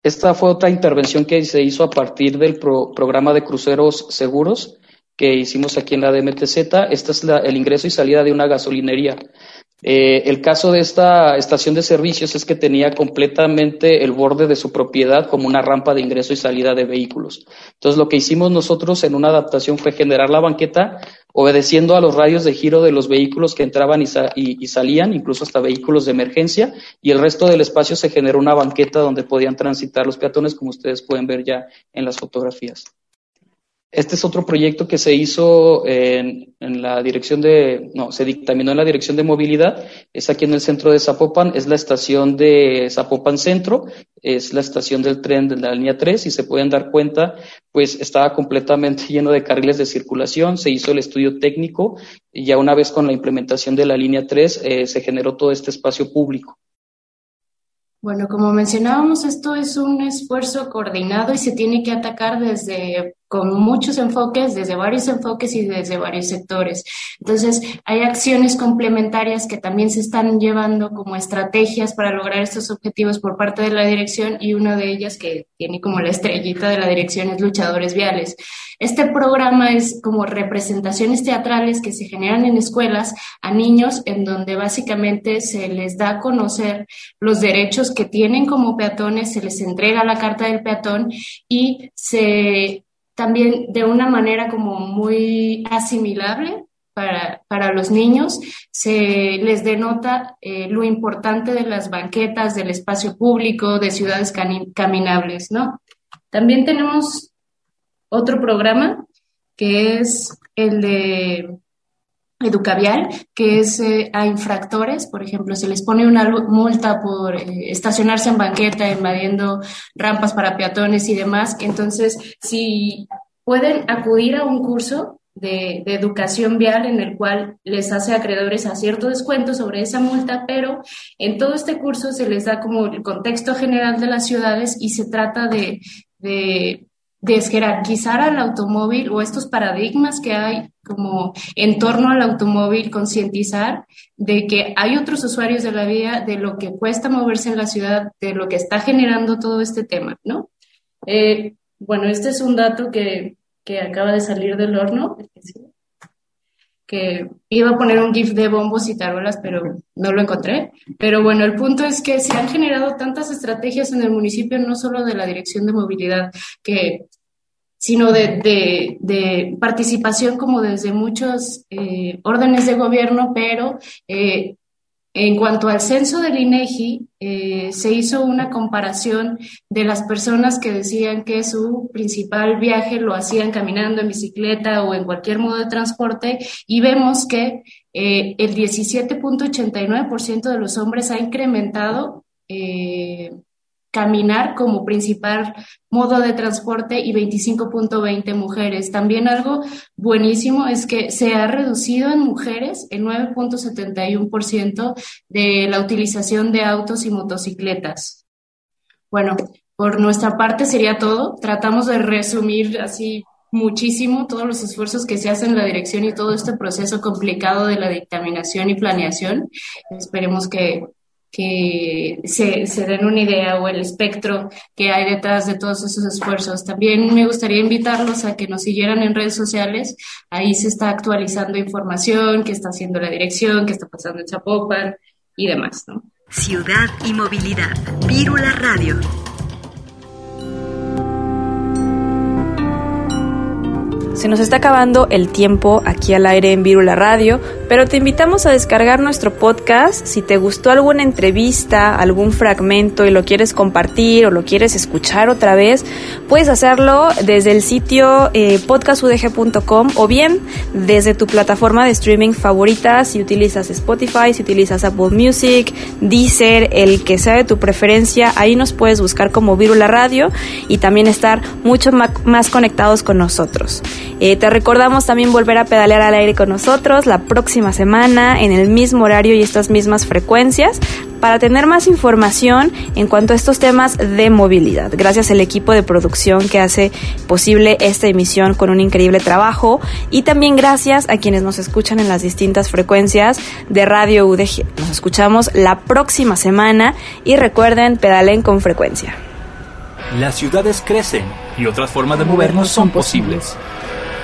[SPEAKER 9] Esta fue otra intervención que se hizo a partir del pro, programa de cruceros seguros, que hicimos aquí en la DMTZ. Este es el ingreso y salida de una gasolinería. Eh, el caso de esta estación de servicios es que tenía completamente el borde de su propiedad como una rampa de ingreso y salida de vehículos. Entonces, lo que hicimos nosotros en una adaptación fue generar la banqueta obedeciendo a los radios de giro de los vehículos que entraban y, y salían, incluso hasta vehículos de emergencia, y el resto del espacio se generó una banqueta donde podían transitar los peatones, como ustedes pueden ver ya en las fotografías. Este es otro proyecto que se hizo en, la dirección de, no, se dictaminó en la dirección de movilidad, es aquí en el centro de Zapopan, es la estación de Zapopan Centro, es la estación del tren de la línea 3 y se pueden dar cuenta, pues estaba completamente lleno de carriles de circulación, se hizo el estudio técnico y ya una vez con la implementación de la línea 3 eh, se generó todo este espacio público.
[SPEAKER 10] Bueno, como mencionábamos, esto es un esfuerzo coordinado y se tiene que atacar desde con muchos enfoques, desde varios enfoques y desde varios sectores. Entonces, hay acciones complementarias que también se están llevando como estrategias para lograr estos objetivos por parte de la dirección y una de ellas que tiene como la estrellita de la dirección es Luchadores Viales. Este programa es como representaciones teatrales que se generan en escuelas a niños en donde básicamente se les da a conocer los derechos que tienen como peatones, se les entrega la carta del peatón y se también de una manera como muy asimilable para, para los niños, se les denota eh, lo importante de las banquetas, del espacio público, de ciudades caminables, ¿no? También tenemos otro programa que es el de educavial, que es eh, a infractores, por ejemplo, se les pone una multa por eh, estacionarse en banqueta, invadiendo rampas para peatones y demás. Entonces, si pueden acudir a un curso de, educación vial en el cual les hace acreedores a cierto descuento sobre esa multa, pero en todo este curso se les da como el contexto general de las ciudades y se trata de, de desjerarquizar al automóvil o estos paradigmas que hay como en torno al automóvil, concientizar de que hay otros usuarios de la vía, de lo que cuesta moverse en la ciudad, de lo que está generando todo este tema, ¿no? Eh, bueno, este es un dato que que acaba de salir del horno, que iba a poner un GIF de bombos y tarolas, pero no lo encontré. Pero bueno, el punto es que se han generado tantas estrategias en el municipio, no solo de la dirección de movilidad, que sino de, de, participación como desde muchos eh, órdenes de gobierno, pero eh, en cuanto al censo del INEGI, eh, se hizo una comparación de las personas que decían que su principal viaje lo hacían caminando en bicicleta o en cualquier modo de transporte y vemos que eh, el 17.89% de los hombres ha incrementado eh, caminar como principal modo de transporte y 25.20 mujeres. También algo buenísimo es que se ha reducido en mujeres el 9.71% de la utilización de autos y motocicletas. Bueno, por nuestra parte sería todo. Tratamos de resumir así muchísimo todos los esfuerzos que se hacen en la dirección y todo este proceso complicado de la dictaminación y planeación. Esperemos que que se, se, den una idea o el espectro que hay detrás de todos esos esfuerzos. También me gustaría invitarlos a que nos siguieran en redes sociales. Ahí se está actualizando información, qué está haciendo la dirección, qué está pasando en Zapopan y demás. ¿no?
[SPEAKER 2] Ciudad y movilidad. Vírula Radio.
[SPEAKER 3] Se nos está acabando el tiempo aquí al aire en Virula Radio, pero te invitamos a descargar nuestro podcast. Si te gustó alguna entrevista, algún fragmento y lo quieres compartir o lo quieres escuchar otra vez, puedes hacerlo desde el sitio eh, podcastudg.com o bien desde tu plataforma de streaming favorita, si utilizas Spotify, si utilizas Apple Music, Deezer, el que sea de tu preferencia, ahí nos puedes buscar como Virula Radio y también estar mucho más conectados con nosotros. Eh, te recordamos también volver a pedalear al aire con nosotros la próxima semana en el mismo horario y estas mismas frecuencias para tener más información en cuanto a estos temas de movilidad. Gracias al equipo de producción que hace posible esta emisión con un increíble trabajo y también gracias a quienes nos escuchan en las distintas frecuencias de Radio UDG. Nos escuchamos la próxima semana y recuerden, pedalen con frecuencia.
[SPEAKER 1] Las ciudades crecen y otras formas de movernos son posibles.